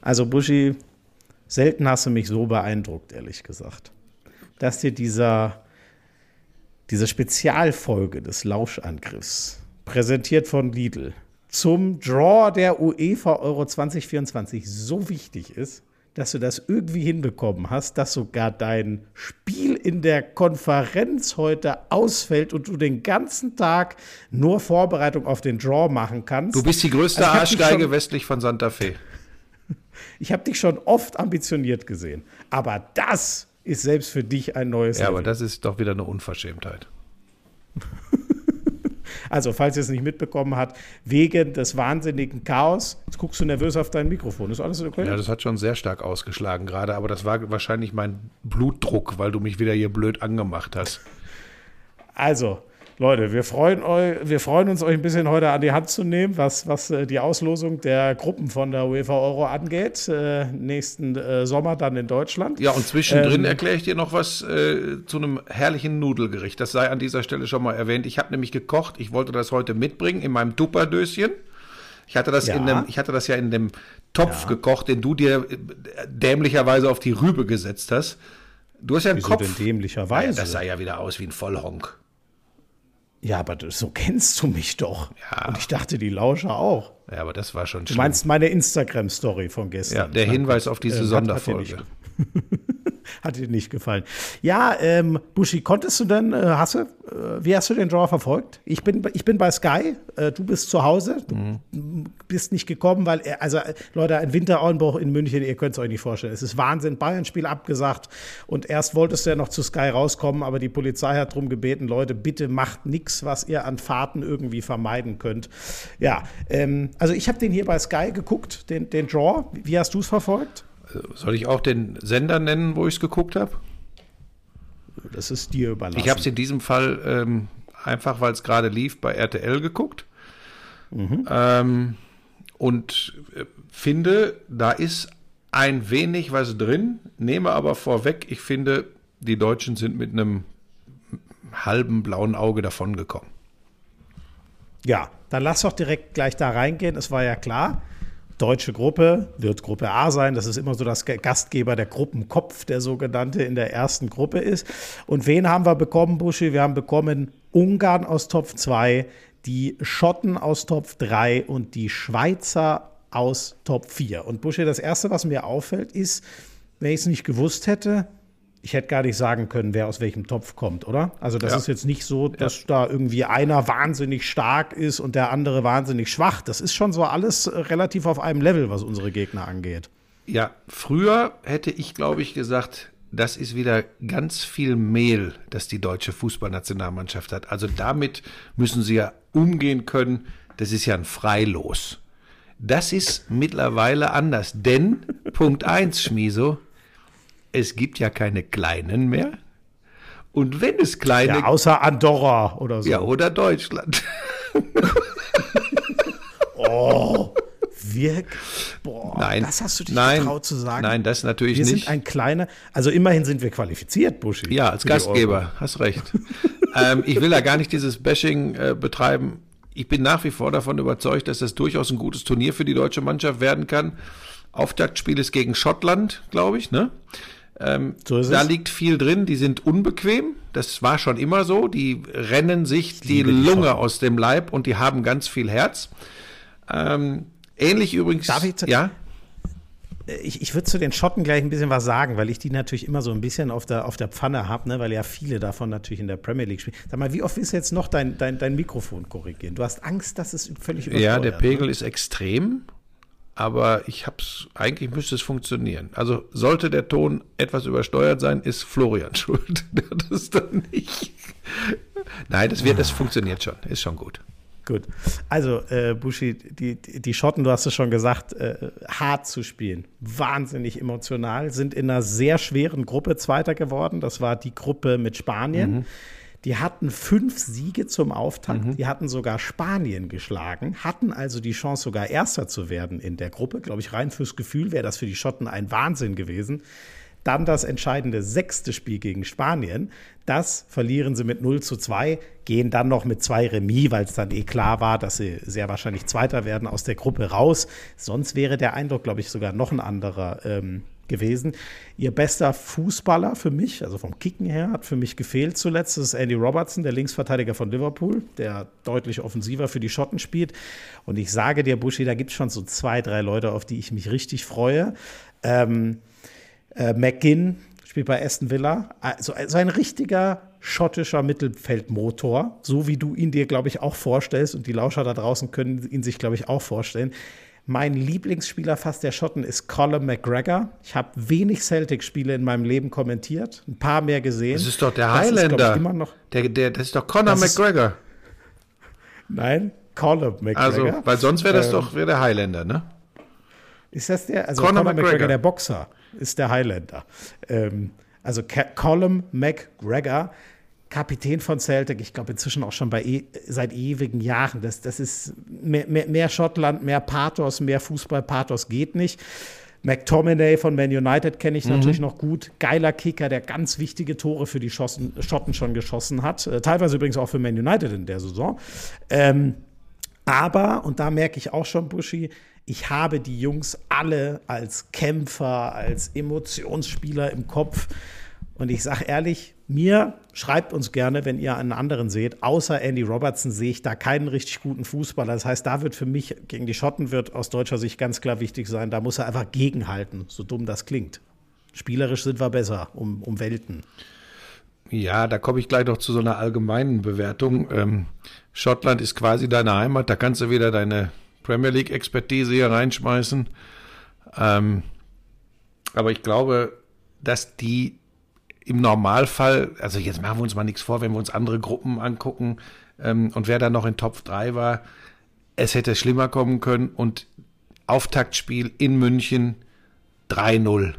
Also Buschi, selten hast du mich so beeindruckt, ehrlich gesagt. Dass dir dieser, diese Spezialfolge des Lauschangriffs, präsentiert von Lidl, zum Draw der UEFA Euro 2024 so wichtig ist, dass du das irgendwie hinbekommen hast, dass sogar dein Spiel in der Konferenz heute ausfällt und du den ganzen Tag nur Vorbereitung auf den Draw machen kannst. Du bist die größte also Arschgeige westlich von Santa Fe. Ich habe dich schon oft ambitioniert gesehen, aber das ist selbst für dich ein neues. Ja, Level. aber das ist doch wieder eine Unverschämtheit. Also, falls ihr es nicht mitbekommen habt, wegen des wahnsinnigen Chaos, jetzt guckst du nervös auf dein Mikrofon. Ist alles okay? Ja, das hat schon sehr stark ausgeschlagen gerade, aber das war wahrscheinlich mein Blutdruck, weil du mich wieder hier blöd angemacht hast. Also, Leute, wir freuen, eu, wir freuen uns, euch ein bisschen heute an die Hand zu nehmen, was, was äh, die Auslosung der Gruppen von der UEFA Euro angeht. Äh, nächsten äh, Sommer dann in Deutschland. Ja, und zwischendrin ähm, erkläre ich dir noch was äh, zu einem herrlichen Nudelgericht. Das sei an dieser Stelle schon mal erwähnt. Ich habe nämlich gekocht. Ich wollte das heute mitbringen in meinem Tupperdöschen. Ich hatte das, ja. in dem, ich hatte das ja in dem Topf ja. gekocht, den du dir äh, dämlicherweise auf die Rübe gesetzt hast. Du hast ja einen Wieso Kopf. Denn dämlicherweise? Ja, das sah ja wieder aus wie ein Vollhonk. Ja, aber so kennst du mich doch. Ja. Und ich dachte, die Lauscher auch. Ja, aber das war schon schlimm. Du meinst meine Instagram-Story von gestern. Ja, der Hinweis auf diese äh, Sonderfolge. Hat dir nicht gefallen. Ja, ähm, Buschi, konntest du denn, äh, hast du, äh, wie hast du den Draw verfolgt? Ich bin, ich bin bei Sky, äh, du bist zu Hause, du mhm. bist nicht gekommen, weil, er, also Leute, ein Wintereinbruch in München, ihr könnt es euch nicht vorstellen. Es ist Wahnsinn, Bayern-Spiel abgesagt und erst wolltest du ja noch zu Sky rauskommen, aber die Polizei hat darum gebeten, Leute, bitte macht nichts, was ihr an Fahrten irgendwie vermeiden könnt. Ja, ähm, also ich habe den hier bei Sky geguckt, den, den Draw. Wie hast du es verfolgt? Soll ich auch den Sender nennen, wo ich es geguckt habe? Das ist dir überlassen. Ich habe es in diesem Fall ähm, einfach, weil es gerade lief, bei RTL geguckt. Mhm. Ähm, und äh, finde, da ist ein wenig was drin, nehme aber vorweg, ich finde, die Deutschen sind mit einem halben blauen Auge davongekommen. Ja, dann lass doch direkt gleich da reingehen. Es war ja klar, deutsche Gruppe wird Gruppe A sein. Das ist immer so das Gastgeber, der Gruppenkopf, der sogenannte in der ersten Gruppe ist. Und wen haben wir bekommen, Buschi? Wir haben bekommen Ungarn aus Topf 2, die Schotten aus Topf 3 und die Schweizer aus Top 4. Und Buschi, das Erste, was mir auffällt, ist, wenn ich es nicht gewusst hätte, ich hätte gar nicht sagen können, wer aus welchem Topf kommt, oder? Also das ja. ist jetzt nicht so, dass ja. da irgendwie einer wahnsinnig stark ist und der andere wahnsinnig schwach. Das ist schon so alles äh, relativ auf einem Level, was unsere Gegner angeht. Ja, früher hätte ich, glaube ich, gesagt, das ist wieder ganz viel Mehl, das die deutsche Fußballnationalmannschaft hat. Also damit müssen sie ja umgehen können. Das ist ja ein Freilos. Das ist mittlerweile anders, denn Punkt 1, Schmiso, es gibt ja keine kleinen mehr. Und wenn es kleine. Ja, außer Andorra oder so. Ja, oder Deutschland. oh. Wirk. Boah, nein, das hast du dich nein, getraut zu sagen. Nein, das natürlich wir nicht. Wir sind ein kleiner, also immerhin sind wir qualifiziert, Buschi. Ja, als Gastgeber, hast recht. ähm, ich will da gar nicht dieses Bashing äh, betreiben. Ich bin nach wie vor davon überzeugt, dass das durchaus ein gutes Turnier für die deutsche Mannschaft werden kann. Auftaktspiel ist gegen Schottland, glaube ich, ne? Ähm, so da liegt viel drin, die sind unbequem. Das war schon immer so. Die rennen sich die Lunge aus dem Leib und die haben ganz viel Herz. Ähm, ähnlich übrigens. Darf ich ja? Ich, ich würde zu den Schotten gleich ein bisschen was sagen, weil ich die natürlich immer so ein bisschen auf der, auf der Pfanne habe, ne? weil ja viele davon natürlich in der Premier League spielen. Sag mal, wie oft du jetzt noch dein, dein, dein Mikrofon korrigieren? Du hast Angst, dass es völlig übersteuert Ja, der Pegel ne? ist extrem aber ich hab's, eigentlich müsste es funktionieren. Also sollte der Ton etwas übersteuert sein, ist Florian schuld. das dann nicht. Nein, das wird, das funktioniert schon, ist schon gut. Gut. Also, äh, Bushi, die, die Schotten, du hast es schon gesagt, äh, hart zu spielen. Wahnsinnig emotional, sind in einer sehr schweren Gruppe Zweiter geworden. Das war die Gruppe mit Spanien. Mhm. Die hatten fünf Siege zum Auftakt. Mhm. Die hatten sogar Spanien geschlagen, hatten also die Chance, sogar Erster zu werden in der Gruppe. Glaube ich, rein fürs Gefühl wäre das für die Schotten ein Wahnsinn gewesen. Dann das entscheidende sechste Spiel gegen Spanien. Das verlieren sie mit 0 zu 2, gehen dann noch mit zwei Remis, weil es dann eh klar war, dass sie sehr wahrscheinlich Zweiter werden aus der Gruppe raus. Sonst wäre der Eindruck, glaube ich, sogar noch ein anderer ähm, gewesen. Ihr bester Fußballer für mich, also vom Kicken her, hat für mich gefehlt zuletzt. Das ist Andy Robertson, der Linksverteidiger von Liverpool, der deutlich offensiver für die Schotten spielt. Und ich sage dir, Buschi, da gibt es schon so zwei, drei Leute, auf die ich mich richtig freue. Ähm, äh, McGinn spielt bei Aston Villa. Also, also ein richtiger schottischer Mittelfeldmotor, so wie du ihn dir, glaube ich, auch vorstellst. Und die Lauscher da draußen können ihn sich, glaube ich, auch vorstellen. Mein Lieblingsspieler fast der Schotten ist Colin McGregor. Ich habe wenig Celtic-Spiele in meinem Leben kommentiert, ein paar mehr gesehen. Das ist doch der Highlander. Ist, noch, der, der, das ist doch Conor McGregor. Ist, nein, Colin McGregor. Also, weil sonst wäre das ähm, doch wär der Highlander, ne? Ist das der? Also Conor, Conor McGregor. McGregor, der Boxer, ist der Highlander. Ähm, also Colin McGregor Kapitän von Celtic, ich glaube inzwischen auch schon bei e seit ewigen Jahren. Das, das ist mehr, mehr, mehr Schottland, mehr Pathos, mehr Fußball-Pathos geht nicht. McTominay von Man United kenne ich mhm. natürlich noch gut. Geiler Kicker, der ganz wichtige Tore für die Schossen, Schotten schon geschossen hat. Äh, teilweise übrigens auch für Man United in der Saison. Ähm, aber, und da merke ich auch schon, Buschi, ich habe die Jungs alle als Kämpfer, als Emotionsspieler im Kopf. Und ich sage ehrlich, mir schreibt uns gerne, wenn ihr einen anderen seht. Außer Andy Robertson sehe ich da keinen richtig guten Fußballer. Das heißt, da wird für mich gegen die Schotten wird aus deutscher Sicht ganz klar wichtig sein. Da muss er einfach gegenhalten, so dumm das klingt. Spielerisch sind wir besser, um, um Welten. Ja, da komme ich gleich noch zu so einer allgemeinen Bewertung. Ähm, Schottland ist quasi deine Heimat. Da kannst du wieder deine Premier League-Expertise hier reinschmeißen. Ähm, aber ich glaube, dass die im Normalfall, also jetzt machen wir uns mal nichts vor, wenn wir uns andere Gruppen angucken ähm, und wer da noch in Top 3 war, es hätte schlimmer kommen können und Auftaktspiel in München 3-0.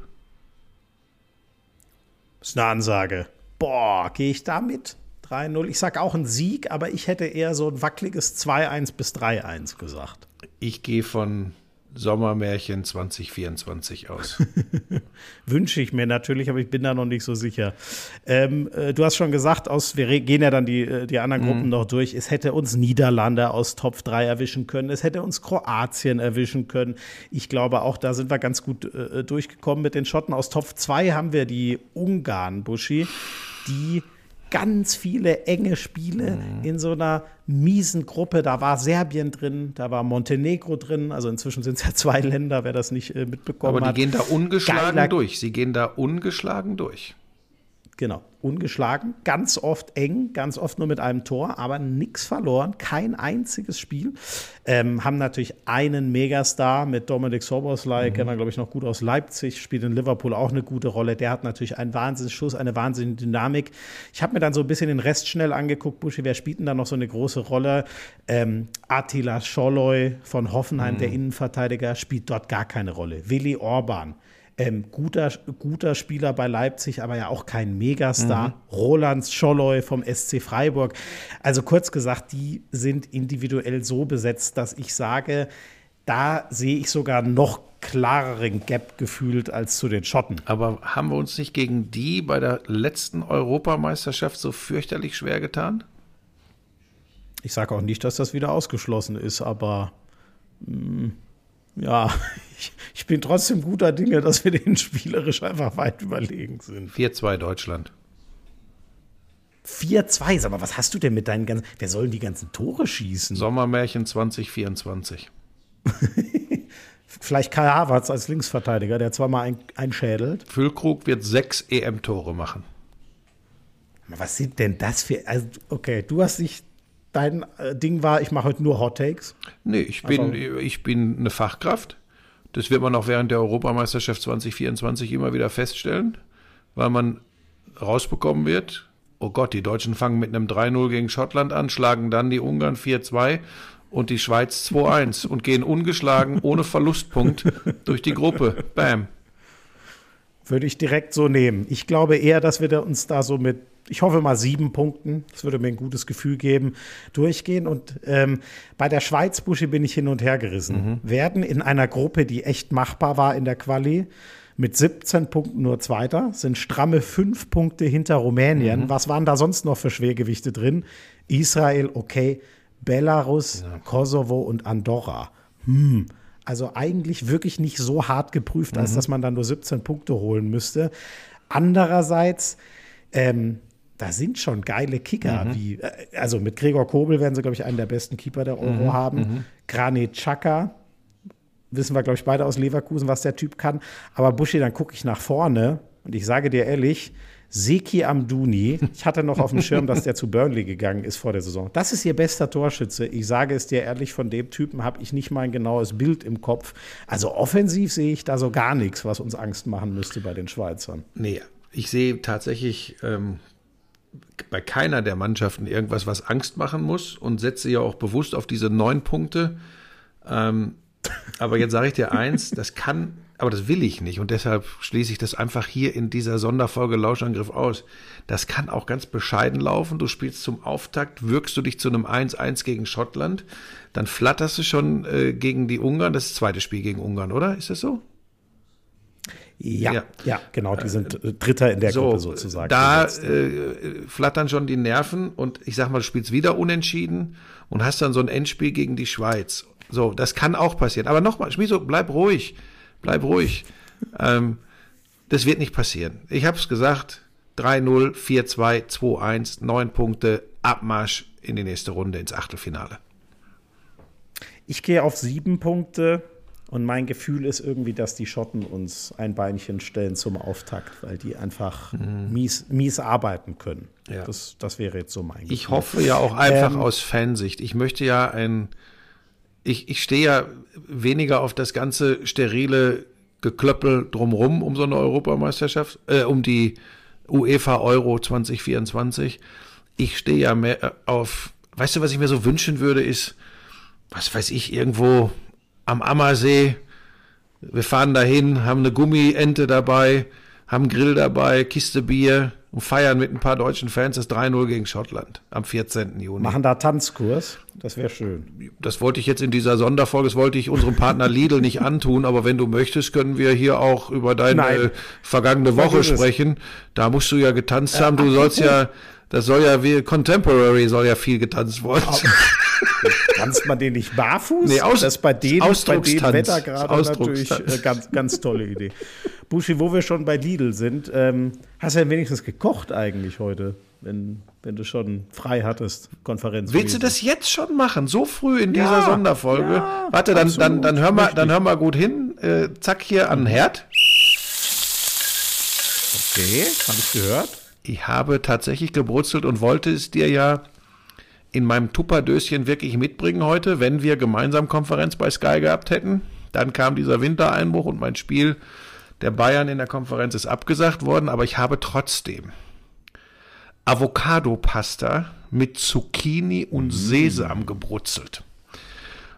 Das ist eine Ansage. Boah, gehe ich damit? 3-0. Ich sage auch ein Sieg, aber ich hätte eher so ein wackeliges 2-1 bis 3-1 gesagt. Ich gehe von Sommermärchen 2024 aus? Wünsche ich mir natürlich, aber ich bin da noch nicht so sicher. Ähm, äh, du hast schon gesagt, aus, wir gehen ja dann die, äh, die anderen Gruppen mhm. noch durch. Es hätte uns Niederlande aus Top 3 erwischen können. Es hätte uns Kroatien erwischen können. Ich glaube, auch da sind wir ganz gut äh, durchgekommen mit den Schotten. Aus Top 2 haben wir die Ungarn, Buschi, die ganz viele enge Spiele mhm. in so einer miesen Gruppe. Da war Serbien drin, da war Montenegro drin. Also inzwischen sind es ja zwei Länder, wer das nicht äh, mitbekommen hat. Aber die hat. gehen da ungeschlagen Geiler durch. Sie gehen da ungeschlagen durch. Genau, ungeschlagen, ganz oft eng, ganz oft nur mit einem Tor, aber nichts verloren, kein einziges Spiel. Ähm, haben natürlich einen Megastar mit Dominik Soboslai, mhm. kennen wir, glaube ich, noch gut aus Leipzig, spielt in Liverpool auch eine gute Rolle. Der hat natürlich einen Wahnsinnsschuss, eine wahnsinnige Dynamik. Ich habe mir dann so ein bisschen den Rest schnell angeguckt, Buschi, wer spielt denn da noch so eine große Rolle? Ähm, Attila Scholloy von Hoffenheim, mhm. der Innenverteidiger, spielt dort gar keine Rolle. Willi Orban ähm, guter, guter Spieler bei Leipzig, aber ja auch kein Megastar. Mhm. Roland Scholloy vom SC Freiburg. Also kurz gesagt, die sind individuell so besetzt, dass ich sage, da sehe ich sogar noch klareren Gap gefühlt als zu den Schotten. Aber haben wir uns nicht gegen die bei der letzten Europameisterschaft so fürchterlich schwer getan? Ich sage auch nicht, dass das wieder ausgeschlossen ist, aber mh, mm, ja, ich, ich, bin trotzdem guter Dinge, dass wir denen spielerisch einfach weit überlegen sind. 4-2 Deutschland. 4-2, sag mal, was hast du denn mit deinen ganzen. Wer sollen die ganzen Tore schießen? Sommermärchen 2024. Vielleicht Kai Havertz als Linksverteidiger, der zweimal ein, einschädelt. Füllkrug wird sechs EM-Tore machen. Was sind denn das für. Also, okay, du hast dich dein äh, Ding war, ich mache heute nur Hot Takes? Nee, ich bin, also, ich bin eine Fachkraft. Das wird man auch während der Europameisterschaft 2024 immer wieder feststellen, weil man rausbekommen wird, oh Gott, die Deutschen fangen mit einem 3-0 gegen Schottland an, schlagen dann die Ungarn 4-2 und die Schweiz 2-1 und gehen ungeschlagen ohne Verlustpunkt durch die Gruppe. Bam. Würde ich direkt so nehmen. Ich glaube eher, dass wir uns da so mit ich hoffe mal sieben Punkten, das würde mir ein gutes Gefühl geben, durchgehen. Und ähm, bei der Schweiz, Buschi, bin ich hin und her gerissen. Mhm. Werden in einer Gruppe, die echt machbar war in der Quali, mit 17 Punkten nur Zweiter, sind stramme fünf Punkte hinter Rumänien. Mhm. Was waren da sonst noch für Schwergewichte drin? Israel, okay, Belarus, ja. Kosovo und Andorra. Hm. Also eigentlich wirklich nicht so hart geprüft, als mhm. dass man dann nur 17 Punkte holen müsste. Andererseits, ähm, da sind schon geile Kicker, mhm. wie, äh, also mit Gregor Kobel werden sie, glaube ich, einen der besten Keeper der Euro mhm. haben. Mhm. Granit Xhaka, wissen wir, glaube ich, beide aus Leverkusen, was der Typ kann. Aber Buschi, dann gucke ich nach vorne und ich sage dir ehrlich, Seki Amduni, ich hatte noch auf dem Schirm, dass der zu Burnley gegangen ist vor der Saison. Das ist ihr bester Torschütze. Ich sage es dir ehrlich, von dem Typen habe ich nicht mal ein genaues Bild im Kopf. Also offensiv sehe ich da so gar nichts, was uns Angst machen müsste bei den Schweizern. Nee, ich sehe tatsächlich ähm, bei keiner der Mannschaften irgendwas, was Angst machen muss und setze ja auch bewusst auf diese neun Punkte. Ähm, aber jetzt sage ich dir eins, das kann, aber das will ich nicht und deshalb schließe ich das einfach hier in dieser Sonderfolge Lauschangriff aus. Das kann auch ganz bescheiden laufen. Du spielst zum Auftakt, wirkst du dich zu einem 1-1 gegen Schottland, dann flatterst du schon äh, gegen die Ungarn, das, ist das zweite Spiel gegen Ungarn, oder? Ist das so? Ja, ja, ja, genau, die sind äh, Dritter in der so, Gruppe sozusagen. Da äh, flattern schon die Nerven und ich sag mal, du spielst wieder unentschieden und hast dann so ein Endspiel gegen die Schweiz. So, das kann auch passieren. Aber nochmal, Schmiso, bleib ruhig. Bleib ruhig. ähm, das wird nicht passieren. Ich habe es gesagt, 3-0, 4-2, 2-1, 9 Punkte, Abmarsch in die nächste Runde ins Achtelfinale. Ich gehe auf sieben Punkte und mein Gefühl ist irgendwie, dass die Schotten uns ein Beinchen stellen zum Auftakt, weil die einfach mhm. mies, mies arbeiten können. Ja. Das, das wäre jetzt so mein Gefühl. Ich hoffe ja auch einfach ähm, aus Fansicht. Ich möchte ja ein ich, ich stehe ja weniger auf das ganze sterile Geklöppel drumrum um so eine Europameisterschaft, äh, um die UEFA Euro 2024. Ich stehe ja mehr auf, weißt du, was ich mir so wünschen würde, ist, was weiß ich, irgendwo am Ammersee. Wir fahren dahin, haben eine Gummiente dabei, haben Grill dabei, Kiste Bier, und feiern mit ein paar deutschen Fans das 3-0 gegen Schottland am 14. Juni. Machen da Tanzkurs? Das wäre schön. Das wollte ich jetzt in dieser Sonderfolge, das wollte ich unserem Partner Lidl nicht antun, aber wenn du möchtest, können wir hier auch über deine Nein. vergangene Woche sprechen. Da musst du ja getanzt haben. Du sollst ja, das soll ja wie Contemporary soll ja viel getanzt worden. Tanzt man den nicht barfuß? Nee, aus, das ist bei dem, bei dem Wetter gerade natürlich äh, ganz, ganz tolle Idee. Buschi, wo wir schon bei Lidl sind, ähm, hast du ja wenigstens gekocht eigentlich heute, wenn, wenn du schon frei hattest, Konferenz. Willst du das jetzt schon machen, so früh in dieser ja, Sonderfolge? Ja, Warte, dann, dann, dann, hör mal, dann hör mal gut hin. Äh, zack, hier an den Herd. Okay, habe ich gehört. Ich habe tatsächlich gebrutzelt und wollte es dir ja in meinem Tupperdöschen wirklich mitbringen heute, wenn wir gemeinsam Konferenz bei Sky gehabt hätten. Dann kam dieser Wintereinbruch und mein Spiel der Bayern in der Konferenz ist abgesagt worden, aber ich habe trotzdem Avocado-Pasta mit Zucchini und mm. Sesam gebrutzelt.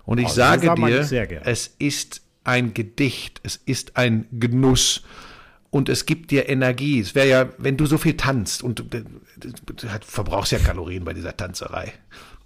Und ich oh, sage dir, es ist ein Gedicht, es ist ein Genuss und es gibt dir Energie. Es wäre ja, wenn du so viel tanzt und du, verbrauchst ja Kalorien bei dieser Tanzerei.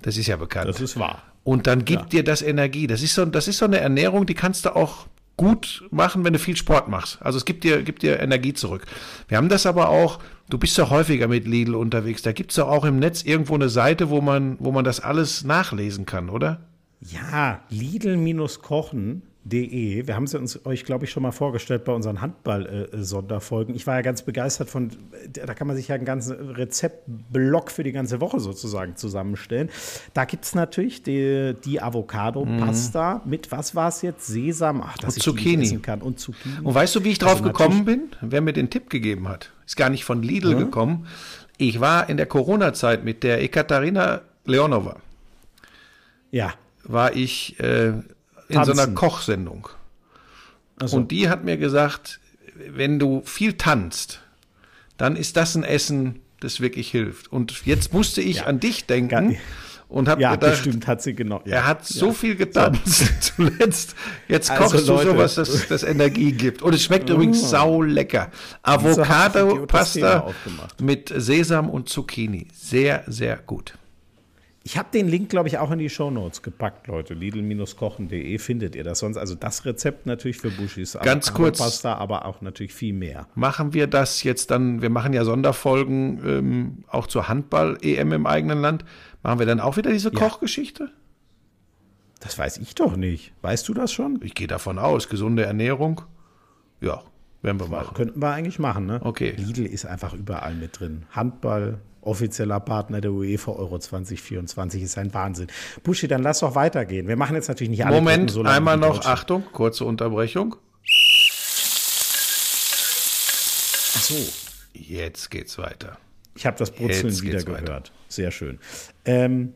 Das ist ja bekannt. Das ist wahr. Und dann gibt ja. dir das Energie. Das ist so, das ist so eine Ernährung, die kannst du auch gut machen, wenn du viel Sport machst. Also es gibt dir, gibt dir Energie zurück. Wir haben das aber auch, du bist ja häufiger mit Lidl unterwegs, da gibt es ja auch im Netz irgendwo eine Seite, wo man, wo man das alles nachlesen kann, oder? Ja, Lidl-Kochen. Wir haben es uns euch, glaube ich, schon mal vorgestellt bei unseren Handball-Sonderfolgen. ich war ja ganz begeistert von, da kann man sich ja einen ganzen Rezeptblock für die ganze Woche sozusagen zusammenstellen. Da gibt es natürlich die, die Avocado-Pasta mhm. mit, was war es jetzt? Sesam, ach, dass und ich Zucchini. essen kann. Und Zucchini. Und weißt du, wie ich drauf also gekommen bin? Wer mir den Tipp gegeben hat. Ist gar nicht von Lidl mhm. gekommen. Ich war in der Corona-Zeit mit der Ekaterina Leonova. Ja. War ich äh, in so einer Kochsendung. So. Und die hat mir gesagt, wenn du viel tanzt, dann ist das ein Essen, das wirklich hilft. Und jetzt musste ich ja. an dich denken und habe ja, gedacht, bestimmt hat sie genau. Ja. Er hat so viel getanzt zuletzt. Jetzt also kochst Leute, du sowas, das, das Energie gibt. Und es schmeckt oh. übrigens sau lecker. Avocado Pasta mit Sesam und Zucchini. Sehr, sehr gut. Ich habe den Link, glaube ich, auch in die Shownotes gepackt, Leute. Lidl-kochen.de findet ihr das sonst. Also das Rezept natürlich für Bushis Ganz kurz. Pasta, aber auch natürlich viel mehr. Machen wir das jetzt dann, wir machen ja Sonderfolgen ähm, auch zur Handball-EM im eigenen Land. Machen wir dann auch wieder diese Ja. Kochgeschichte? Das weiß ich doch nicht. Weißt du das schon? Ich gehe davon aus, gesunde Ernährung. Ja, werden wir machen. Könnten wir eigentlich machen, ne? Okay. Lidl ist einfach überall mit drin. Handball, offizieller Partner der UEFA Euro 2024 ist ein Wahnsinn. Buschi, dann lass doch weitergehen. Wir machen jetzt natürlich nicht alle Moment, so einmal noch. Achtung, kurze Unterbrechung. Ach so. Jetzt geht's weiter. Ich habe das Brutzeln Jetzt wieder geht's weiter. gehört. Sehr schön. Ähm,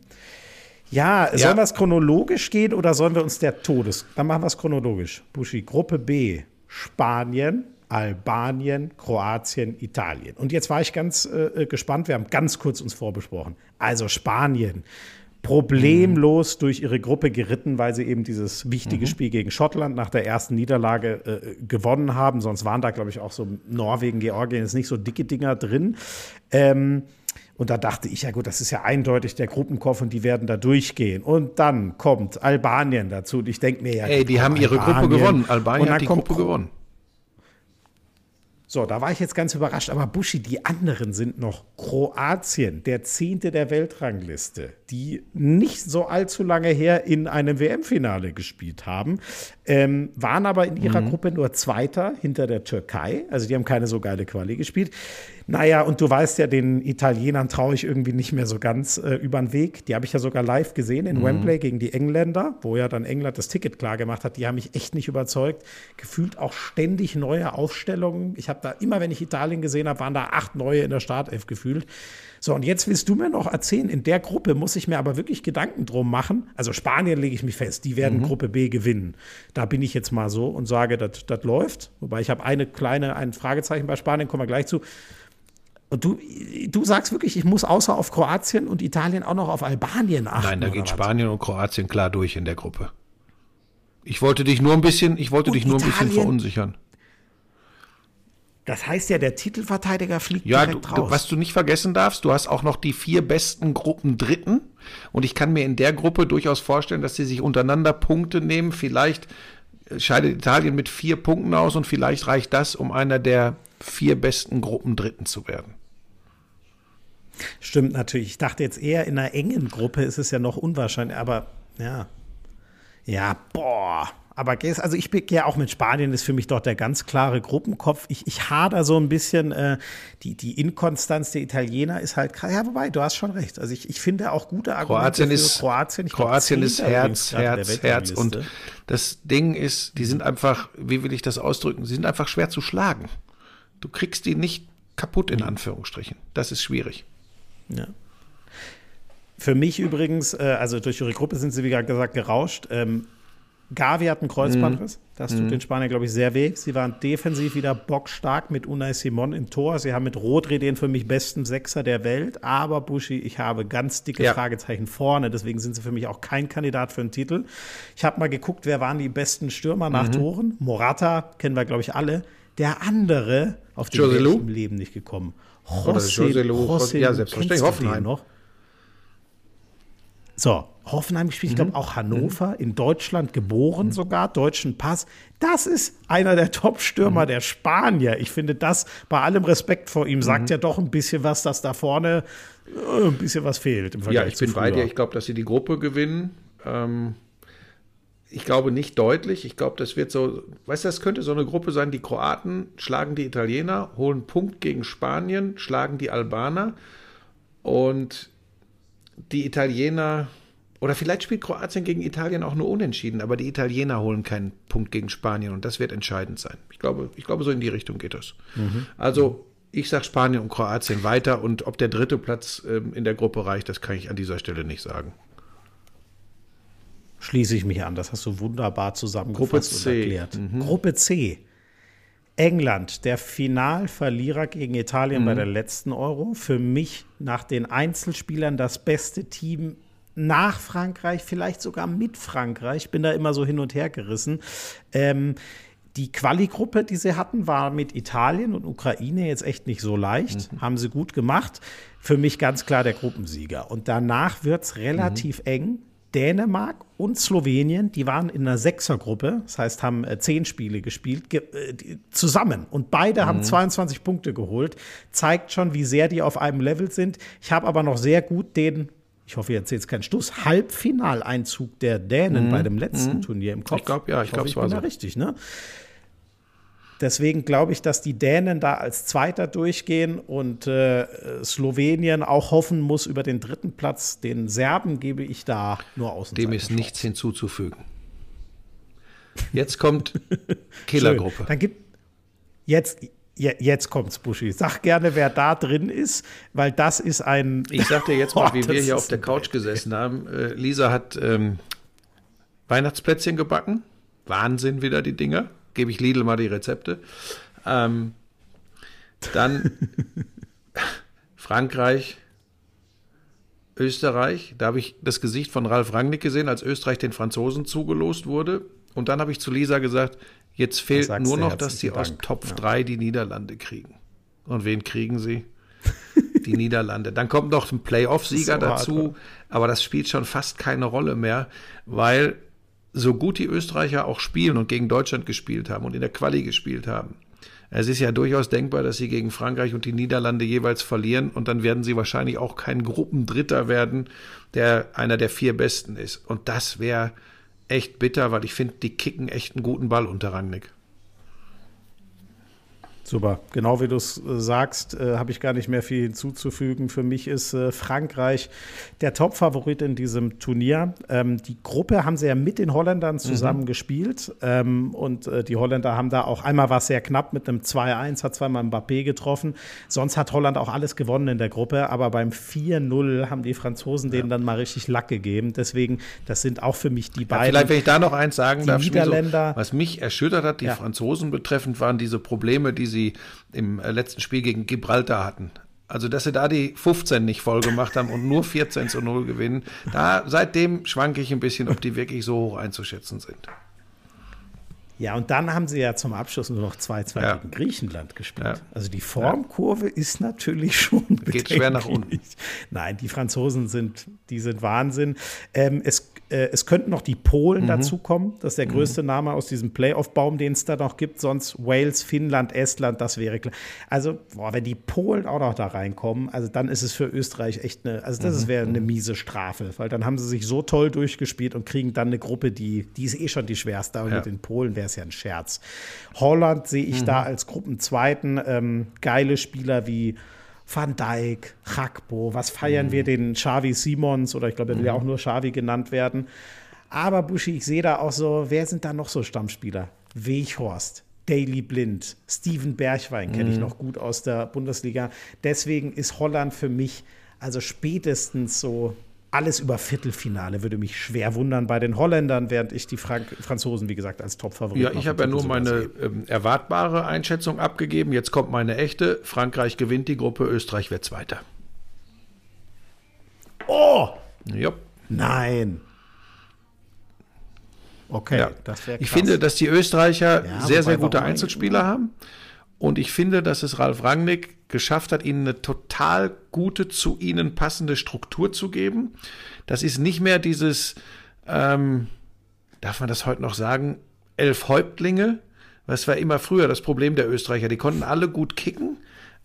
ja, Ja. sollen wir es chronologisch gehen oder sollen wir uns der Todes... Dann machen wir es chronologisch. Buschi, Gruppe B, Spanien, Albanien, Kroatien, Italien. Und jetzt war ich ganz äh, gespannt, wir haben ganz kurz uns vorbesprochen. Also Spanien, problemlos durch ihre Gruppe geritten, weil sie eben dieses wichtige Spiel gegen Schottland nach der ersten Niederlage äh, gewonnen haben. Sonst waren da, glaube ich, auch so Norwegen, Georgien, ist nicht so dicke Dinger drin. Ähm, und da dachte ich, ja gut, das ist ja eindeutig der Gruppenkopf und die werden da durchgehen. Und dann kommt Albanien dazu. Und ich denke mir ja, Ey, die haben ihre Gruppe Albanien. gewonnen. Und Albanien dann hat die kommt Gruppe gewonnen. So, da war ich jetzt ganz überrascht. Aber Buschi, die anderen sind noch Kroatien, der Zehnte der Weltrangliste, die nicht so allzu lange her in einem WM-Finale gespielt haben, ähm, waren aber in ihrer Gruppe nur Zweiter hinter der Türkei. Also die haben keine so geile Quali gespielt. Naja, und du weißt ja, den Italienern traue ich irgendwie nicht mehr so ganz äh, über den Weg. Die habe ich ja sogar live gesehen in Wembley gegen die Engländer, wo ja dann England das Ticket klar gemacht hat. Die haben mich echt nicht überzeugt. Gefühlt auch ständig neue Aufstellungen. Ich habe da immer, wenn ich Italien gesehen habe, waren da acht neue in der Startelf gefühlt. So, und jetzt willst du mir noch erzählen, in der Gruppe muss ich mir aber wirklich Gedanken drum machen. Also Spanien lege ich mich fest, die werden Gruppe B gewinnen. Da bin ich jetzt mal so und sage, das läuft. Wobei ich habe eine kleine, ein Fragezeichen bei Spanien, kommen wir gleich zu. Und du, du sagst wirklich, ich muss außer auf Kroatien und Italien auch noch auf Albanien achten. Nein, da geht? Spanien und Kroatien klar durch in der Gruppe. Ich wollte dich nur ein bisschen, ich wollte Und dich nur ein bisschen Italien? verunsichern. Das heißt ja, der Titelverteidiger fliegt Ja, direkt du, raus. was du nicht vergessen darfst, du hast auch noch die vier besten Gruppen Dritten. Und ich kann mir in der Gruppe durchaus vorstellen, dass sie sich untereinander Punkte nehmen. Vielleicht scheidet Italien mit vier Punkten aus und vielleicht reicht das, um einer der vier besten Gruppen Dritten zu werden. Stimmt natürlich. Ich dachte jetzt eher in einer engen Gruppe ist es ja noch unwahrscheinlich, aber ja. Ja, boah. Aber also ich ja auch mit Spanien ist für mich doch der ganz klare Gruppenkopf. Ich, ich hader so ein bisschen, äh, die, die Inkonstanz der Italiener ist halt, ja, wobei, du hast schon recht. Also ich, ich finde auch gute Argumente Kroatien für ist, Kroatien. Ich glaub, Kroatien ist Zehnter übrigens Herz, Herz, Herz. Und das Ding ist, die sind einfach, wie will ich das ausdrücken, sie sind einfach schwer zu schlagen. Du kriegst die nicht kaputt, in Anführungsstrichen. Das ist schwierig. Ja. Für mich übrigens, äh, also durch ihre Gruppe sind sie, wie gesagt, gerauscht. Ähm, Gavi hat einen Kreuzbandriss. Das tut den Spaniern, glaube ich, sehr weh. Sie waren defensiv wieder bockstark mit Unai Simon im Tor. Sie haben mit Rodri den für mich besten Sechser der Welt. Aber Buschi, ich habe ganz dicke Ja. Fragezeichen vorne. Deswegen sind sie für mich auch kein Kandidat für einen Titel. Ich habe mal geguckt, wer waren die besten Stürmer nach Mhm. Toren. Morata kennen wir, glaube ich, alle. Der andere, auf den José ich Lu? im Leben nicht gekommen. Oder José Lu, José ja, selbstverständlich, Hoffenheim. Noch? So, Hoffenheim gespielt, ich Mhm. glaube auch Hannover, in Deutschland geboren sogar, deutschen Pass. Das ist einer der Mhm. Top-Stürmer der Spanier. Ich finde das, bei allem Respekt vor ihm, Mhm. sagt ja doch ein bisschen was, dass da vorne äh, ein bisschen was fehlt im Ja, Vergleich ich bin zu bei dir. früher. Ich glaube, dass sie die Gruppe gewinnen. Ähm, ich glaube nicht deutlich. Ich glaube, das wird so, weißt du, das könnte so eine Gruppe sein, die Kroaten schlagen die Italiener, holen Punkt gegen Spanien, schlagen die Albaner und die Italiener, oder vielleicht spielt Kroatien gegen Italien auch nur unentschieden, aber die Italiener holen keinen Punkt gegen Spanien und das wird entscheidend sein. Ich glaube, ich glaube, so in die Richtung geht das. Also, ich sage Spanien und Kroatien weiter und ob der dritte Platz ähm, in der Gruppe reicht, das kann ich an dieser Stelle nicht sagen. Schließe ich mich an. Das hast du wunderbar zusammengefasst Gruppe und C. erklärt. Gruppe C. England, der Finalverlierer gegen Italien bei der letzten Euro. Für mich nach den Einzelspielern das beste Team nach Frankreich, vielleicht sogar mit Frankreich. Bin da immer so hin und her gerissen. Ähm, Die Quali-Gruppe, die sie hatten, war mit Italien und Ukraine jetzt echt nicht so leicht. Mhm. Haben sie gut gemacht. Für mich ganz klar der Gruppensieger. Und danach wird es relativ mhm. eng. Dänemark und Slowenien, die waren in einer Sechsergruppe, das heißt, haben äh, zehn Spiele gespielt, ge äh, zusammen. Und beide mhm. haben 22 Punkte geholt. Zeigt schon, wie sehr die auf einem Level sind. Ich habe aber noch sehr gut den, ich hoffe, jetzt jetzt kein Stoß, Halbfinaleinzug der Dänen mhm. bei dem letzten mhm. Turnier im Kopf. Ich glaube, ja, ich, ich glaube, es war so. richtig, ne? Deswegen glaube ich, dass die Dänen da als Zweiter durchgehen und äh, Slowenien auch hoffen muss über den dritten Platz. Den Serben gebe ich da nur außen. Dem ist nichts hinzuzufügen. Jetzt kommt Killergruppe. Dann gibt jetzt jetzt kommt's, Buschi. Sag gerne, wer da drin ist, weil das ist ein. Ich sag dir jetzt mal, wie wir hier auf der Couch gesessen haben. Äh, Lisa hat ähm, Weihnachtsplätzchen gebacken. Wahnsinn wieder die Dinger gebe ich Lidl mal die Rezepte. Ähm, dann Frankreich, Österreich. Da habe ich das Gesicht von Ralf Rangnick gesehen, als Österreich den Franzosen zugelost wurde. Und dann habe ich zu Lisa gesagt, jetzt fehlt nur noch, dass sie aus Top ja. 3 die Niederlande kriegen. Und wen kriegen sie? die Niederlande. Dann kommt noch ein Playoff-Sieger so dazu, hart, aber das spielt schon fast keine Rolle mehr, weil so gut die Österreicher auch spielen und gegen Deutschland gespielt haben und in der Quali gespielt haben, es ist ja durchaus denkbar, dass sie gegen Frankreich und die Niederlande jeweils verlieren und dann werden sie wahrscheinlich auch kein Gruppendritter werden, der einer der vier Besten ist. Und das wäre echt bitter, weil ich finde, die kicken echt einen guten Ball unter Rangnick. Super, genau wie du es äh, sagst, äh, habe ich gar nicht mehr viel hinzuzufügen. Für mich ist äh, Frankreich der Top-Favorit in diesem Turnier. Ähm, die Gruppe haben sie ja mit den Holländern zusammen mhm. gespielt ähm, und äh, die Holländer haben da auch einmal war es sehr knapp mit einem 2-1, hat zweimal Mbappé getroffen. Sonst hat Holland auch alles gewonnen in der Gruppe, aber beim 4-0 haben die Franzosen ja. denen dann mal richtig Lack gegeben. Deswegen, das sind auch für mich die beiden. Ja, vielleicht, wenn ich da noch eins sagen darf, Niederländer, so, was mich erschüttert hat, die ja. Franzosen betreffend, waren diese Probleme, die sie sie im äh, letzten Spiel gegen Gibraltar hatten. Also, dass sie da die 15 nicht voll gemacht haben und nur 14 zu 0 gewinnen, da seitdem schwanke ich ein bisschen, ob die wirklich so hoch einzuschätzen sind. Ja, und dann haben sie ja zum Abschluss nur noch 2-2 ja. gegen Griechenland gespielt. Ja. Also die Formkurve ja. ist natürlich schon Geht schwer nach unten. Nein, die Franzosen sind, die sind Wahnsinn. Ähm, es, äh, es könnten noch die Polen mhm. dazukommen. Das ist der mhm. größte mhm. Name aus diesem Playoff-Baum, den es da noch gibt. Sonst Wales, Finnland, Estland, das wäre klar. Also, boah, wenn die Polen auch noch da reinkommen, also dann ist es für Österreich echt eine, also das mhm. wäre eine miese Strafe, weil dann haben sie sich so toll durchgespielt und kriegen dann eine Gruppe, die, die ist eh schon die schwerste, aber mit den Polen wäre ist ja ein Scherz. Holland sehe ich mhm. da als Gruppenzweiten ähm, geile Spieler wie Van Dijk, Rakbo, was feiern mhm. wir den Xavi Simons oder ich glaube, er will ja mhm. auch nur Xavi genannt werden. Aber Buschi, ich sehe da auch so, wer sind da noch so Stammspieler? Weghorst, Daily Blind, Steven Bergwein kenne ich mhm. noch gut aus der Bundesliga. Deswegen ist Holland für mich also spätestens so alles über Viertelfinale würde mich schwer wundern bei den Holländern, während ich die Frank Franzosen, wie gesagt, als Top-Favorit. Ja, ich habe ja nur meine ähm, erwartbare Einschätzung abgegeben. Jetzt kommt meine echte. Frankreich gewinnt die Gruppe, Österreich wird Zweiter. Oh! Ja. Nein. Okay, ja. das wäre Ich finde, dass die Österreicher ja, sehr, sehr gute Einzelspieler haben. Und ich finde, dass es Ralf Rangnick geschafft hat, ihnen eine total gute, zu ihnen passende Struktur zu geben. Das ist nicht mehr dieses, ähm, darf man das heute noch sagen, elf Häuptlinge. Das war immer früher das Problem der Österreicher. Die konnten alle gut kicken,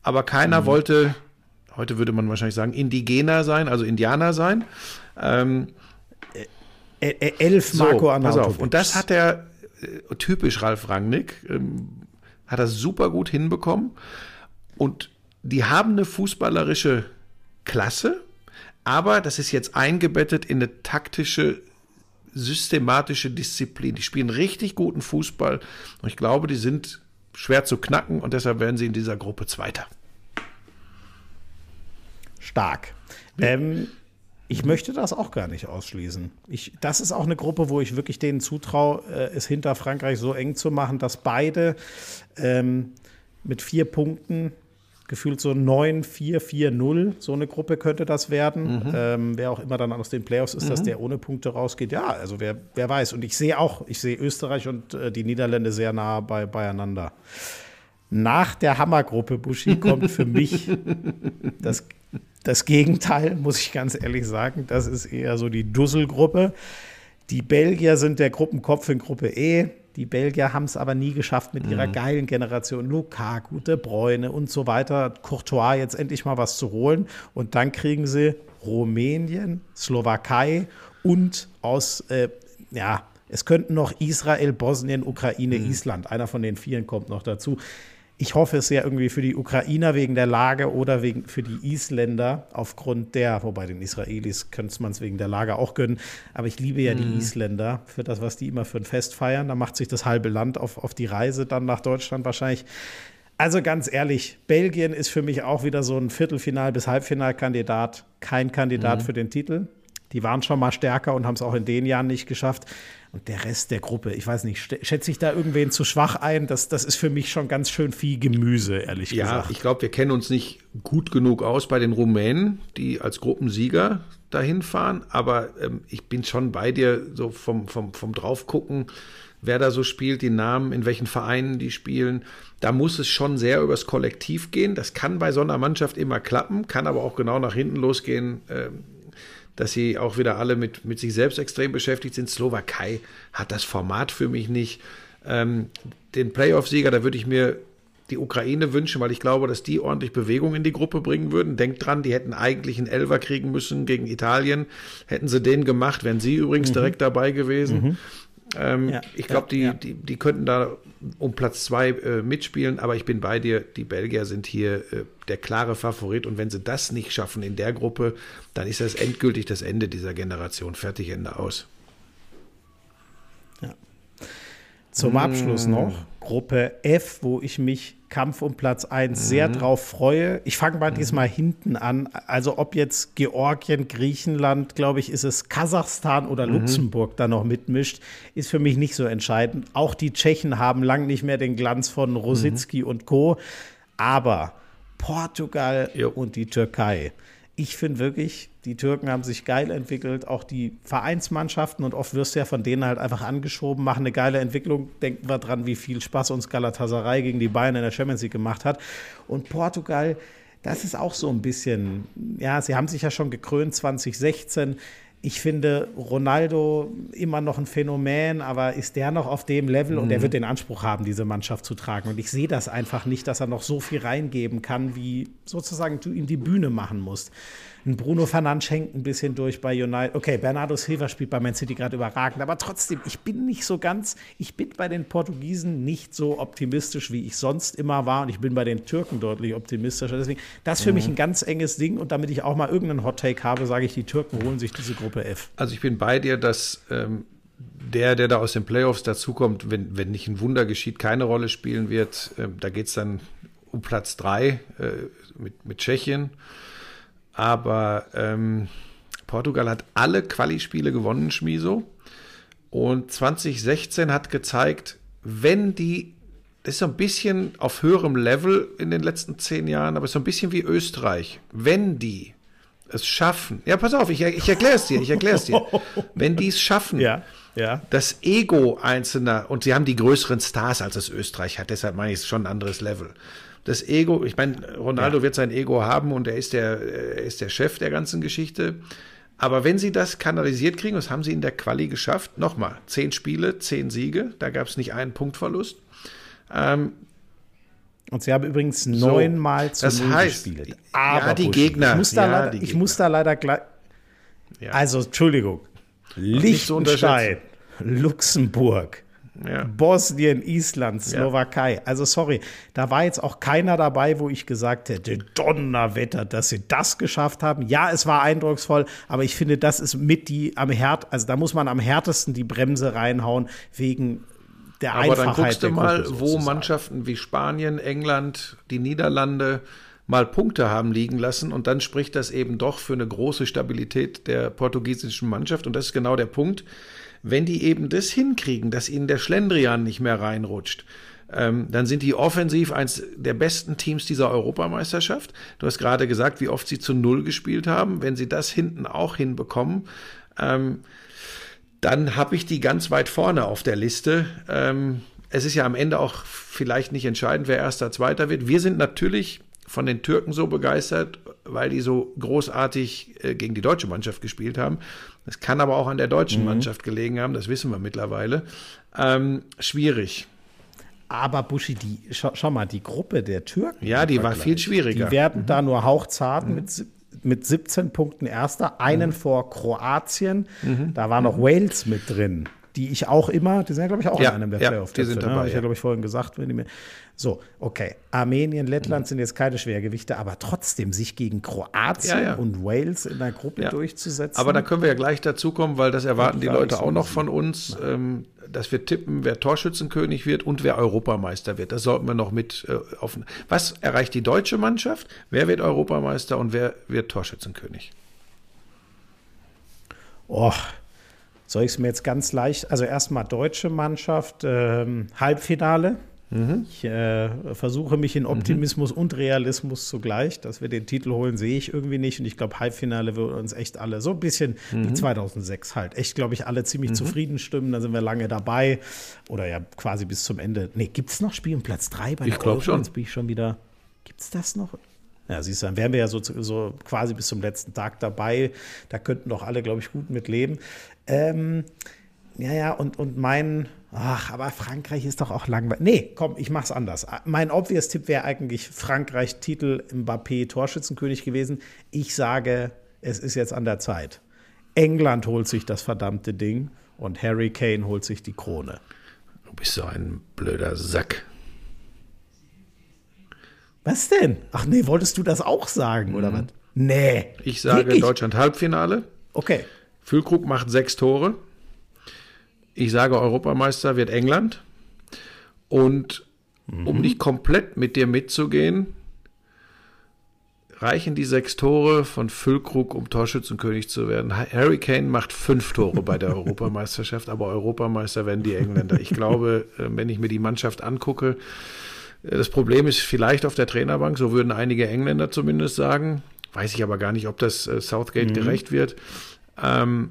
aber keiner mhm. wollte, heute würde man wahrscheinlich sagen, Indigener sein, also Indianer sein. Ähm, elf Marco so, Pass auf. Und das hat er äh, typisch Ralf Rangnick. Ähm, hat er super gut hinbekommen. Und die haben eine fußballerische Klasse, aber das ist jetzt eingebettet in eine taktische, systematische Disziplin. Die spielen richtig guten Fußball und ich glaube, die sind schwer zu knacken und deshalb werden sie in dieser Gruppe Zweiter. Stark. Ähm, ich möchte das auch gar nicht ausschließen. Ich, das ist auch eine Gruppe, wo ich wirklich denen zutraue, äh, es hinter Frankreich so eng zu machen, dass beide ähm, mit vier Punkten gefühlt so 9-4-4-0. So eine Gruppe könnte das werden. Mhm. Ähm, wer auch immer dann aus den Playoffs ist, mhm. dass der ohne Punkte rausgeht. Ja, also wer, wer weiß. Und ich sehe auch, ich sehe Österreich und äh, die Niederlande sehr nah bei, beieinander. Nach der Hammergruppe Buschi kommt für mich das, das Gegenteil, muss ich ganz ehrlich sagen. Das ist eher so die Dusselgruppe. Die Belgier sind der Gruppenkopf in Gruppe E. Die Belgier haben es aber nie geschafft mit ihrer mhm. geilen Generation. Lukaku, De Bruyne und so weiter. Courtois jetzt endlich mal was zu holen. Und dann kriegen sie Rumänien, Slowakei und aus, äh, ja, es könnten noch Israel, Bosnien, Ukraine, mhm. Island. Einer von den vielen kommt noch dazu. Ich hoffe es ja irgendwie für die Ukrainer wegen der Lage oder wegen für die Isländer aufgrund der, wobei den Israelis könnte man es wegen der Lage auch gönnen, aber ich liebe ja mhm. die Isländer für das, was die immer für ein Fest feiern. Da macht sich das halbe Land auf, auf die Reise dann nach Deutschland wahrscheinlich. Also ganz ehrlich, Belgien ist für mich auch wieder so ein Viertelfinal- bis Halbfinalkandidat, kein Kandidat mhm. für den Titel. Die waren schon mal stärker und haben es auch in den Jahren nicht geschafft. Und der Rest der Gruppe, ich weiß nicht, schätze ich da irgendwen zu schwach ein? Das, das ist für mich schon ganz schön viel Gemüse, ehrlich ja, gesagt. Ja, ich glaube, wir kennen uns nicht gut genug aus bei den Rumänen, die als Gruppensieger dahin fahren. Aber ähm, ich bin schon bei dir, so vom, vom, vom Draufgucken, wer da so spielt, die Namen, in welchen Vereinen die spielen. Da muss es schon sehr übers Kollektiv gehen. Das kann bei so einer Mannschaft immer klappen, kann aber auch genau nach hinten losgehen. Ähm, dass sie auch wieder alle mit, mit sich selbst extrem beschäftigt sind. Slowakei hat das Format für mich nicht. Ähm, den Playoff-Sieger, da würde ich mir die Ukraine wünschen, weil ich glaube, dass die ordentlich Bewegung in die Gruppe bringen würden. Denkt dran, die hätten eigentlich einen Elver kriegen müssen gegen Italien. Hätten sie den gemacht, wären sie übrigens mhm. direkt dabei gewesen. Mhm. Ähm, ja, ich glaube, die, ja. die, die könnten da um Platz zwei äh, mitspielen, aber ich bin bei dir. Die Belgier sind hier äh, der klare Favorit und wenn sie das nicht schaffen in der Gruppe, dann ist das endgültig das Ende dieser Generation. Fertig, Ende aus. Ja. Zum Abschluss noch Gruppe F, wo ich mich Kampf um Platz 1 mhm. sehr drauf freue. Ich fange mal mhm. diesmal hinten an. Also ob jetzt Georgien, Griechenland, glaube ich, ist es Kasachstan oder mhm. Luxemburg da noch mitmischt, ist für mich nicht so entscheidend. Auch die Tschechen haben lang nicht mehr den Glanz von Rositzky mhm. und Co. Aber Portugal jo. und die Türkei ich finde wirklich, die Türken haben sich geil entwickelt, auch die Vereinsmannschaften und oft wirst du ja von denen halt einfach angeschoben, machen eine geile Entwicklung. Denken wir dran, wie viel Spaß uns Galatasaray gegen die Bayern in der Champions League gemacht hat. Und Portugal, das ist auch so ein bisschen, ja, sie haben sich ja schon gekrönt 2016. Ich finde Ronaldo immer noch ein Phänomen, aber ist der noch auf dem Level mhm. und er wird den Anspruch haben, diese Mannschaft zu tragen. Und ich sehe das einfach nicht, dass er noch so viel reingeben kann, wie sozusagen du ihm die Bühne machen musst. Ein Bruno Fernandes hängt ein bisschen durch bei United. Okay, Bernardo Silva spielt bei Man City gerade überragend, aber trotzdem, ich bin nicht so ganz, ich bin bei den Portugiesen nicht so optimistisch, wie ich sonst immer war und ich bin bei den Türken deutlich optimistischer. Deswegen, das ist für mhm. mich ein ganz enges Ding und damit ich auch mal irgendeinen Hot Take habe, sage ich, die Türken holen sich diese Gruppe F. Also ich bin bei dir, dass ähm, der, der da aus den Playoffs dazukommt, wenn, wenn nicht ein Wunder geschieht, keine Rolle spielen wird. Ähm, da geht es dann um Platz drei äh, mit, mit Tschechien. Aber ähm, Portugal hat alle Quali-Spiele gewonnen, Schmiso. Und 2016 hat gezeigt, wenn die, das ist so ein bisschen auf höherem Level in den letzten zehn Jahren, aber so ein bisschen wie Österreich, wenn die es schaffen, ja, pass auf, ich, ich erkläre es dir, ich erkläre es dir, wenn die es schaffen, ja, ja. das Ego einzelner, und sie haben die größeren Stars, als es Österreich hat, deshalb meine ich es schon ein anderes Level das Ego, ich meine, Ronaldo ja. wird sein Ego haben und er ist der, er ist der Chef der ganzen Geschichte. Aber wenn sie das kanalisiert kriegen, das haben sie in der Quali geschafft, nochmal, zehn Spiele, zehn Siege, da gab es nicht einen Punktverlust. Ähm, und sie haben übrigens neunmal so, zu das heißt, gespielt. Aber ja, die Gegner. Ich muss da, ja, leider, ich muss da leider gleich. Ja. Also, Entschuldigung. Liechtenstein, Luxemburg, ja. Bosnien, Island, Slowakei. Also sorry, da war jetzt auch keiner dabei, wo ich gesagt hätte, Donnerwetter, dass sie das geschafft haben. Ja, es war eindrucksvoll, aber ich finde, das ist mit die am Herd, also da muss man am härtesten die Bremse reinhauen wegen der aber Einfachheit. Aber dann guckst du mal, wo Mannschaften wie Spanien, England, die Niederlande mal Punkte haben liegen lassen und dann spricht das eben doch für eine große Stabilität der portugiesischen Mannschaft und das ist genau der Punkt wenn die eben das hinkriegen, dass ihnen der Schlendrian nicht mehr reinrutscht, ähm, dann sind die offensiv eins der besten Teams dieser Europameisterschaft. Du hast gerade gesagt, wie oft sie zu Null gespielt haben. Wenn sie das hinten auch hinbekommen, ähm, dann habe ich die ganz weit vorne auf der Liste. Ähm, es ist ja am Ende auch vielleicht nicht entscheidend, wer erster, zweiter wird. Wir sind natürlich von den Türken so begeistert, weil die so großartig äh, gegen die deutsche Mannschaft gespielt haben. Das kann aber auch an der deutschen mhm. Mannschaft gelegen haben, das wissen wir mittlerweile. Ähm, schwierig. Aber Buschi, die, schau, schau, mal, die Gruppe der Türken. Ja, die war viel schwieriger. Die werden mhm. da nur hauchzart mhm. mit, mit 17 Punkten Erster, einen mhm. vor Kroatien. Mhm. Da war noch mhm. Wales mit drin die ich auch immer, die sind ja, glaube ich, auch ja, in einem der ja, Playoff. Die sind dabei. Ne? Habe ich ja, glaube ich, vorhin gesagt. Wenn die mir, so, okay. Armenien, Lettland mhm. sind jetzt keine Schwergewichte, aber trotzdem sich gegen Kroatien ja, und Wales in der Gruppe durchzusetzen. Aber da können wir ja gleich dazu kommen, weil das erwarten die Leute auch noch von uns, ähm, dass wir tippen, wer Torschützenkönig wird und wer Europameister wird. Das sollten wir noch mit äh, auf. Was erreicht die deutsche Mannschaft? Wer wird Europameister und wer wird Torschützenkönig? Och, soll ich es mir jetzt ganz leicht, also erstmal deutsche Mannschaft, ähm, Halbfinale. Mhm. Ich äh, versuche mich in mhm. Optimismus mhm. und Realismus zugleich. Dass wir den Titel holen, sehe ich irgendwie nicht. Und ich glaube, Halbfinale wird uns echt alle so ein bisschen mhm. wie 2006 halt. Echt, glaube ich, alle ziemlich mhm. zufrieden stimmen. Da sind wir lange dabei. Oder ja, quasi bis zum Ende. Nee, gibt es noch Spiel um Platz 3 bei Ich glaube schon. Jetzt bin ich schon wieder. Gibt es das noch? Ja, siehst du, dann wären wir ja so, so quasi bis zum letzten Tag dabei. Da könnten doch alle, glaube ich, gut mit leben. Ähm, ja, ja, und, und mein, ach, aber Frankreich ist doch auch langweilig. Nee, komm, ich mach's anders. Mein obvious Tipp wäre eigentlich Frankreich Titel Mbappé Torschützenkönig gewesen. Ich sage, es ist jetzt an der Zeit. England holt sich das verdammte Ding und Harry Kane holt sich die Krone. Du bist so ein blöder Sack. Was denn? Ach nee, wolltest du das auch sagen, mhm. oder was? Nee. Ich sage Wirklich? Deutschland Halbfinale. Okay. Füllkrug macht sechs Tore. Ich sage, Europameister wird England. Und mhm. um nicht komplett mit dir mitzugehen, reichen die sechs Tore von Füllkrug, um Torschützenkönig zu werden. Harry Kane macht fünf Tore bei der Europameisterschaft, aber Europameister werden die Engländer. Ich glaube, äh, wenn ich mir die Mannschaft angucke, das Problem ist vielleicht auf der Trainerbank, so würden einige Engländer zumindest sagen. Weiß ich aber gar nicht, ob das äh, Southgate mhm. gerecht wird. Ähm,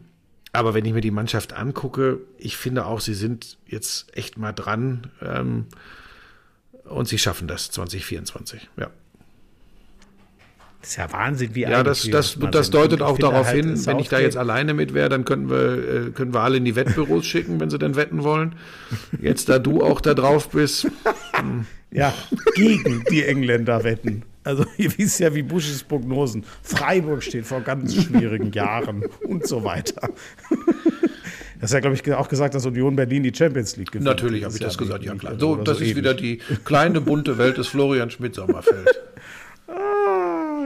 aber wenn ich mir die Mannschaft angucke, ich finde auch, sie sind jetzt echt mal dran ähm, und sie schaffen das 2024. Ja. Das ist ja Wahnsinn, wie Ja, das, das, das deutet auch darauf halt hin, wenn ich da jetzt alleine mit wäre, dann könnten wir, äh, können wir alle in die Wettbüros schicken, wenn sie denn wetten wollen. Jetzt, da du auch da drauf bist. Hm. Ja, gegen die Engländer wetten. Also ihr wisst ja, wie Busches Prognosen. Freiburg steht vor ganz schwierigen Jahren und so weiter. Das ist ja, glaube ich, auch gesagt, dass Union Berlin die Champions League gewinnt. Natürlich habe ich das gesagt, ja klar. So, das so ist ewig. wieder die kleine bunte Welt des Florian Schmidt-Sommerfeld.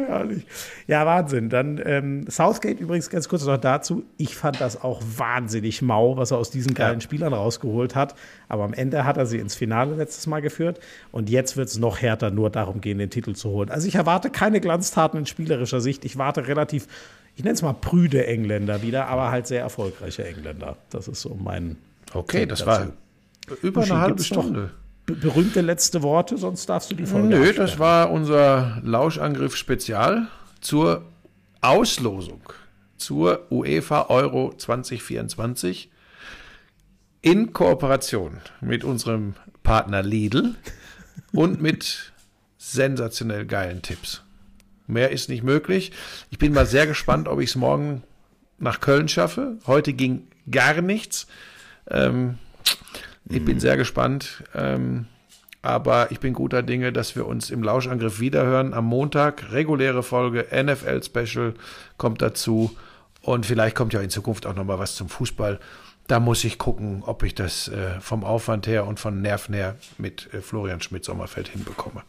Herrlich. Ja, Wahnsinn. Dann ähm, Southgate übrigens ganz kurz noch dazu. Ich fand das auch wahnsinnig mau, was er aus diesen geilen ja. Spielern rausgeholt hat. Aber am Ende hat er sie ins Finale letztes Mal geführt. Und jetzt wird es noch härter, nur darum gehen, den Titel zu holen. Also ich erwarte keine Glanztaten in spielerischer Sicht. Ich warte relativ, ich nenne es mal prüde Engländer wieder, aber halt sehr erfolgreiche Engländer. Das ist so mein. Okay, Tipp das dazu. war über eine halbe Stunde berühmte letzte Worte, sonst darfst du die Folge Nö, das war unser Lauschangriff Spezial zur Auslosung zur UEFA Euro 2024 in Kooperation mit unserem Partner Lidl und mit sensationell geilen Tipps. Mehr ist nicht möglich. Ich bin mal sehr gespannt, ob ich es morgen nach Köln schaffe. Heute ging gar nichts. Ähm, ich bin sehr gespannt. Ähm, aber ich bin guter Dinge, dass wir uns im Lauschangriff wiederhören. Am Montag, reguläre Folge, NFL-Special kommt dazu. Und vielleicht kommt ja in Zukunft auch nochmal was zum Fußball. Da muss ich gucken, ob ich das äh, vom Aufwand her und von Nerven her mit äh, Florian Schmidt-Sommerfeld hinbekomme.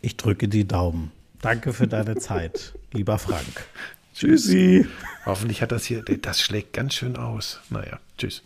Ich drücke die Daumen. Danke für deine Zeit, lieber Frank. Tschüssi. Hoffentlich hat das hier, das schlägt ganz schön aus. Naja, tschüss.